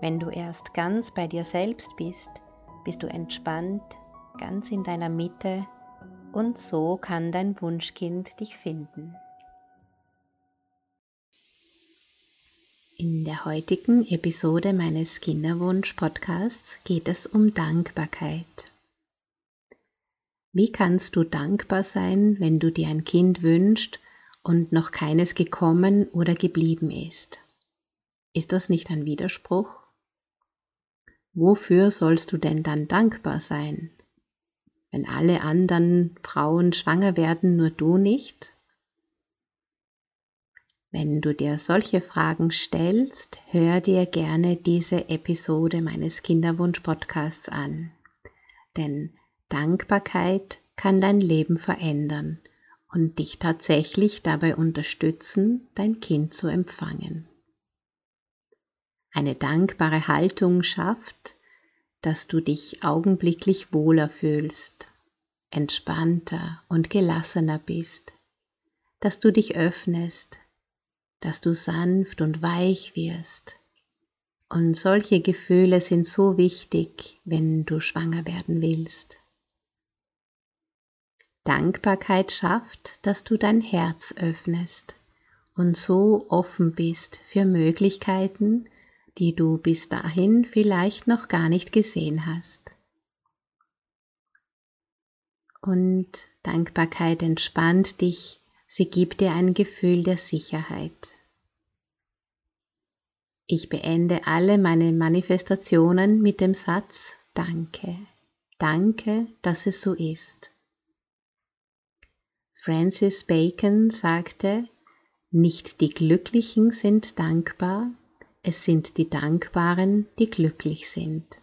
Wenn du erst ganz bei dir selbst bist, bist du entspannt, ganz in deiner Mitte und so kann dein Wunschkind dich finden. In der heutigen Episode meines Kinderwunsch-Podcasts geht es um Dankbarkeit. Wie kannst du dankbar sein, wenn du dir ein Kind wünschst und noch keines gekommen oder geblieben ist? Ist das nicht ein Widerspruch? Wofür sollst du denn dann dankbar sein? Wenn alle anderen Frauen schwanger werden, nur du nicht? Wenn du dir solche Fragen stellst, hör dir gerne diese Episode meines Kinderwunsch-Podcasts an. Denn Dankbarkeit kann dein Leben verändern und dich tatsächlich dabei unterstützen, dein Kind zu empfangen. Eine dankbare Haltung schafft, dass du dich augenblicklich wohler fühlst, entspannter und gelassener bist, dass du dich öffnest, dass du sanft und weich wirst. Und solche Gefühle sind so wichtig, wenn du schwanger werden willst. Dankbarkeit schafft, dass du dein Herz öffnest und so offen bist für Möglichkeiten, die du bis dahin vielleicht noch gar nicht gesehen hast. Und Dankbarkeit entspannt dich, sie gibt dir ein Gefühl der Sicherheit. Ich beende alle meine Manifestationen mit dem Satz Danke. Danke, dass es so ist. Francis Bacon sagte, nicht die Glücklichen sind dankbar, es sind die Dankbaren, die glücklich sind.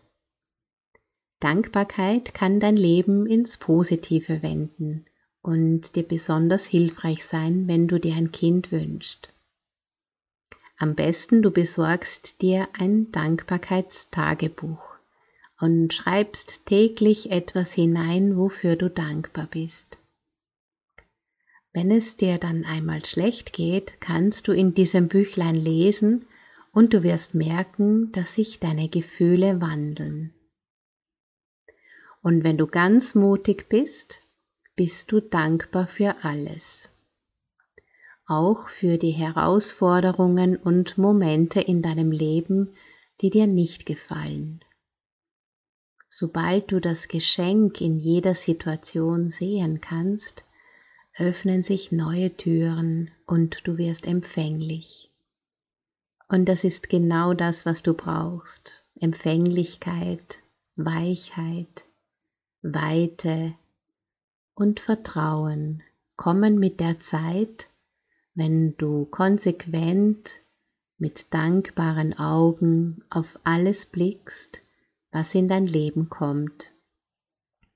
Dankbarkeit kann dein Leben ins Positive wenden und dir besonders hilfreich sein, wenn du dir ein Kind wünschst. Am besten du besorgst dir ein Dankbarkeitstagebuch und schreibst täglich etwas hinein, wofür du dankbar bist. Wenn es dir dann einmal schlecht geht, kannst du in diesem Büchlein lesen, und du wirst merken, dass sich deine Gefühle wandeln. Und wenn du ganz mutig bist, bist du dankbar für alles. Auch für die Herausforderungen und Momente in deinem Leben, die dir nicht gefallen. Sobald du das Geschenk in jeder Situation sehen kannst, öffnen sich neue Türen und du wirst empfänglich. Und das ist genau das, was du brauchst. Empfänglichkeit, Weichheit, Weite und Vertrauen kommen mit der Zeit, wenn du konsequent mit dankbaren Augen auf alles blickst, was in dein Leben kommt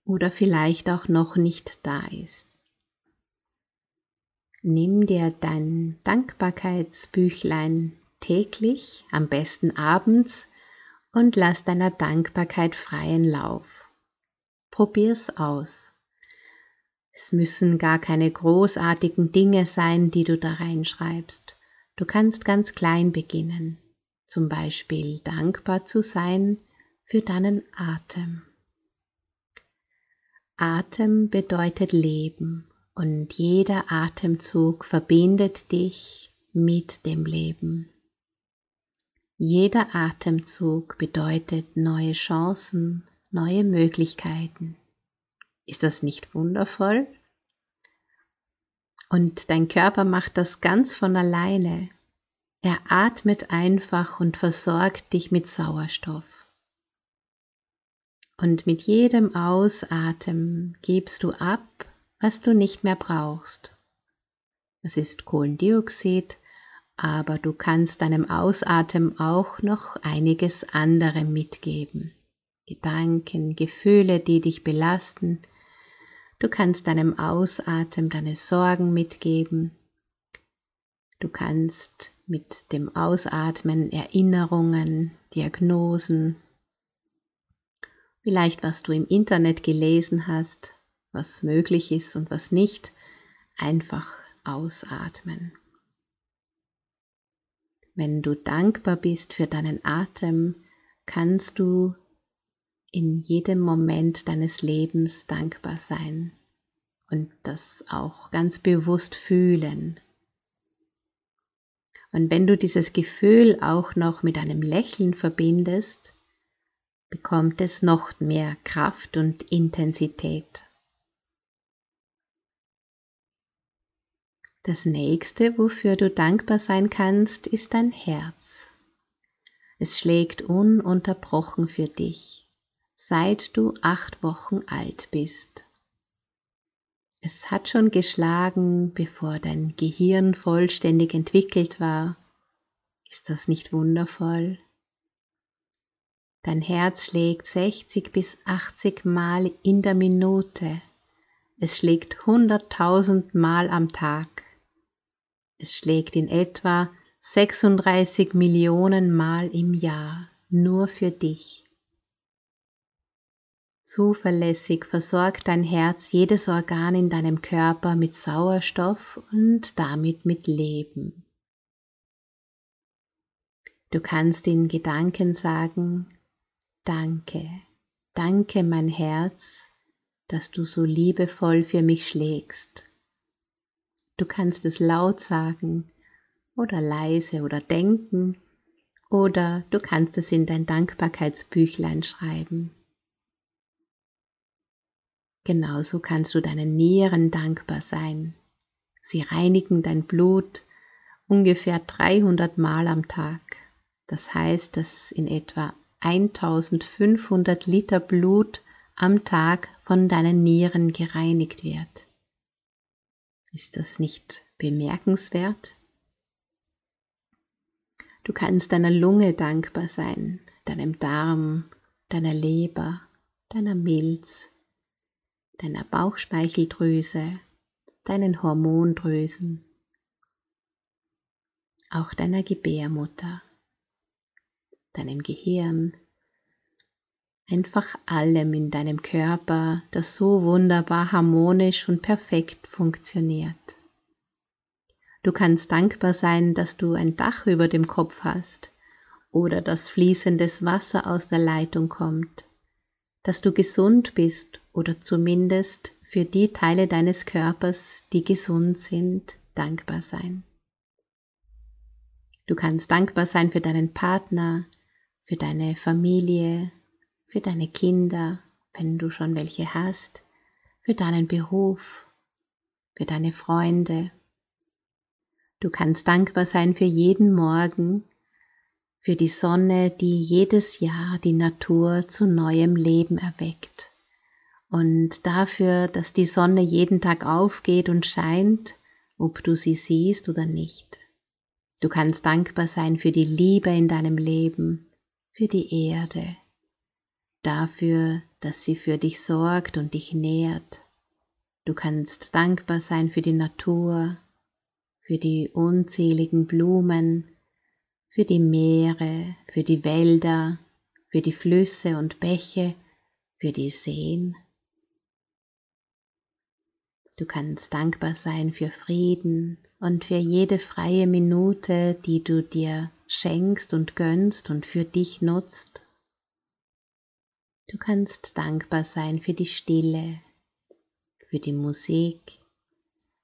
oder vielleicht auch noch nicht da ist. Nimm dir dein Dankbarkeitsbüchlein täglich, am besten abends, und lass deiner Dankbarkeit freien Lauf. Probier's aus. Es müssen gar keine großartigen Dinge sein, die du da reinschreibst. Du kannst ganz klein beginnen. Zum Beispiel dankbar zu sein für deinen Atem. Atem bedeutet Leben und jeder Atemzug verbindet dich mit dem Leben. Jeder Atemzug bedeutet neue Chancen, neue Möglichkeiten. Ist das nicht wundervoll? Und dein Körper macht das ganz von alleine. Er atmet einfach und versorgt dich mit Sauerstoff. Und mit jedem Ausatmen gibst du ab, was du nicht mehr brauchst. Das ist Kohlendioxid aber du kannst deinem Ausatmen auch noch einiges andere mitgeben. Gedanken, Gefühle, die dich belasten. Du kannst deinem Ausatmen deine Sorgen mitgeben. Du kannst mit dem Ausatmen Erinnerungen, Diagnosen, vielleicht was du im Internet gelesen hast, was möglich ist und was nicht, einfach ausatmen. Wenn du dankbar bist für deinen Atem, kannst du in jedem Moment deines Lebens dankbar sein und das auch ganz bewusst fühlen. Und wenn du dieses Gefühl auch noch mit einem Lächeln verbindest, bekommt es noch mehr Kraft und Intensität. Das nächste, wofür du dankbar sein kannst, ist dein Herz. Es schlägt ununterbrochen für dich, seit du acht Wochen alt bist. Es hat schon geschlagen, bevor dein Gehirn vollständig entwickelt war. Ist das nicht wundervoll? Dein Herz schlägt 60 bis 80 Mal in der Minute. Es schlägt 100.000 Mal am Tag. Es schlägt in etwa 36 Millionen Mal im Jahr nur für dich. Zuverlässig versorgt dein Herz jedes Organ in deinem Körper mit Sauerstoff und damit mit Leben. Du kannst in Gedanken sagen, Danke, danke mein Herz, dass du so liebevoll für mich schlägst. Du kannst es laut sagen oder leise oder denken oder du kannst es in dein Dankbarkeitsbüchlein schreiben. Genauso kannst du deinen Nieren dankbar sein. Sie reinigen dein Blut ungefähr 300 Mal am Tag. Das heißt, dass in etwa 1500 Liter Blut am Tag von deinen Nieren gereinigt wird. Ist das nicht bemerkenswert? Du kannst deiner Lunge dankbar sein, deinem Darm, deiner Leber, deiner Milz, deiner Bauchspeicheldrüse, deinen Hormondrüsen, auch deiner Gebärmutter, deinem Gehirn, einfach allem in deinem Körper, das so wunderbar harmonisch und perfekt funktioniert. Du kannst dankbar sein, dass du ein Dach über dem Kopf hast oder dass fließendes Wasser aus der Leitung kommt, dass du gesund bist oder zumindest für die Teile deines Körpers, die gesund sind, dankbar sein. Du kannst dankbar sein für deinen Partner, für deine Familie, für deine Kinder, wenn du schon welche hast, für deinen Beruf, für deine Freunde. Du kannst dankbar sein für jeden Morgen, für die Sonne, die jedes Jahr die Natur zu neuem Leben erweckt und dafür, dass die Sonne jeden Tag aufgeht und scheint, ob du sie siehst oder nicht. Du kannst dankbar sein für die Liebe in deinem Leben, für die Erde, dafür, dass sie für dich sorgt und dich nährt. Du kannst dankbar sein für die Natur, für die unzähligen Blumen, für die Meere, für die Wälder, für die Flüsse und Bäche, für die Seen. Du kannst dankbar sein für Frieden und für jede freie Minute, die du dir schenkst und gönnst und für dich nutzt. Du kannst dankbar sein für die Stille, für die Musik,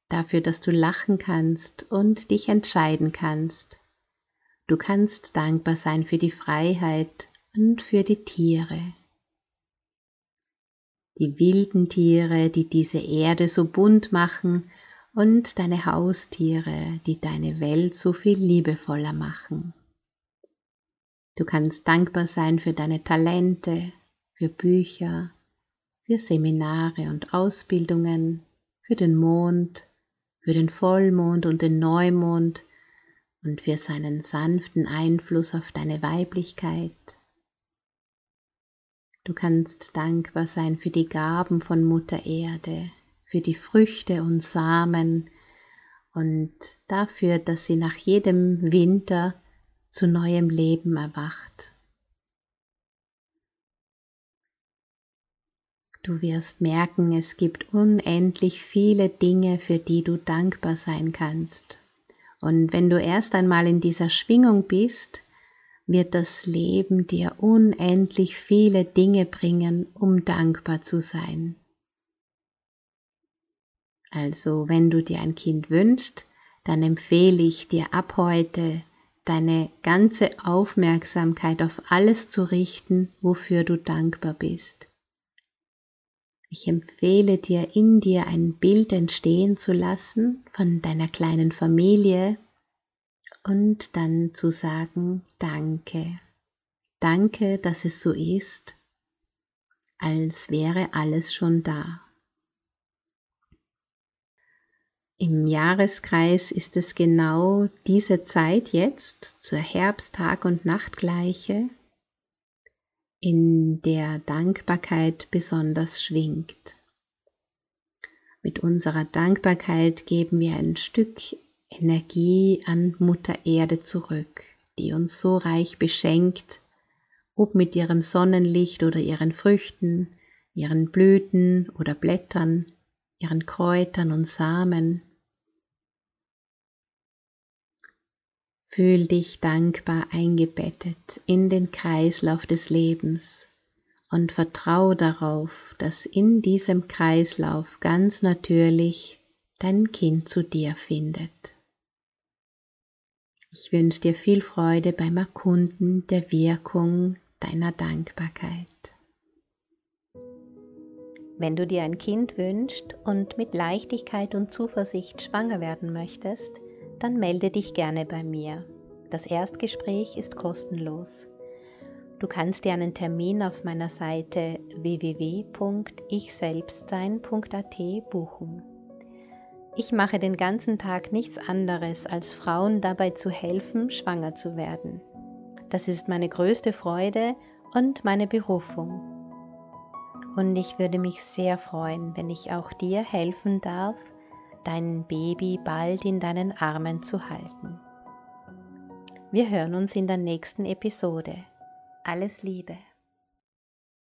dafür, dass du lachen kannst und dich entscheiden kannst. Du kannst dankbar sein für die Freiheit und für die Tiere. Die wilden Tiere, die diese Erde so bunt machen und deine Haustiere, die deine Welt so viel liebevoller machen. Du kannst dankbar sein für deine Talente, für Bücher, für Seminare und Ausbildungen, für den Mond, für den Vollmond und den Neumond und für seinen sanften Einfluss auf deine Weiblichkeit. Du kannst dankbar sein für die Gaben von Mutter Erde, für die Früchte und Samen und dafür, dass sie nach jedem Winter zu neuem Leben erwacht. Du wirst merken, es gibt unendlich viele Dinge, für die du dankbar sein kannst. Und wenn du erst einmal in dieser Schwingung bist, wird das Leben dir unendlich viele Dinge bringen, um dankbar zu sein. Also wenn du dir ein Kind wünschst, dann empfehle ich dir ab heute deine ganze Aufmerksamkeit auf alles zu richten, wofür du dankbar bist. Ich empfehle dir, in dir ein Bild entstehen zu lassen von deiner kleinen Familie und dann zu sagen, danke. Danke, dass es so ist, als wäre alles schon da. Im Jahreskreis ist es genau diese Zeit jetzt zur Herbsttag- und Nachtgleiche, in der Dankbarkeit besonders schwingt. Mit unserer Dankbarkeit geben wir ein Stück Energie an Mutter Erde zurück, die uns so reich beschenkt, ob mit ihrem Sonnenlicht oder ihren Früchten, ihren Blüten oder Blättern, ihren Kräutern und Samen. Fühl dich dankbar eingebettet in den Kreislauf des Lebens und vertrau darauf, dass in diesem Kreislauf ganz natürlich dein Kind zu dir findet. Ich wünsche dir viel Freude beim Erkunden der Wirkung deiner Dankbarkeit. Wenn du dir ein Kind wünschst und mit Leichtigkeit und Zuversicht schwanger werden möchtest, dann melde dich gerne bei mir. Das Erstgespräch ist kostenlos. Du kannst dir einen Termin auf meiner Seite www.ichselbstsein.at buchen. Ich mache den ganzen Tag nichts anderes, als Frauen dabei zu helfen, schwanger zu werden. Das ist meine größte Freude und meine Berufung. Und ich würde mich sehr freuen, wenn ich auch dir helfen darf, dein Baby bald in deinen Armen zu halten. Wir hören uns in der nächsten Episode. Alles Liebe.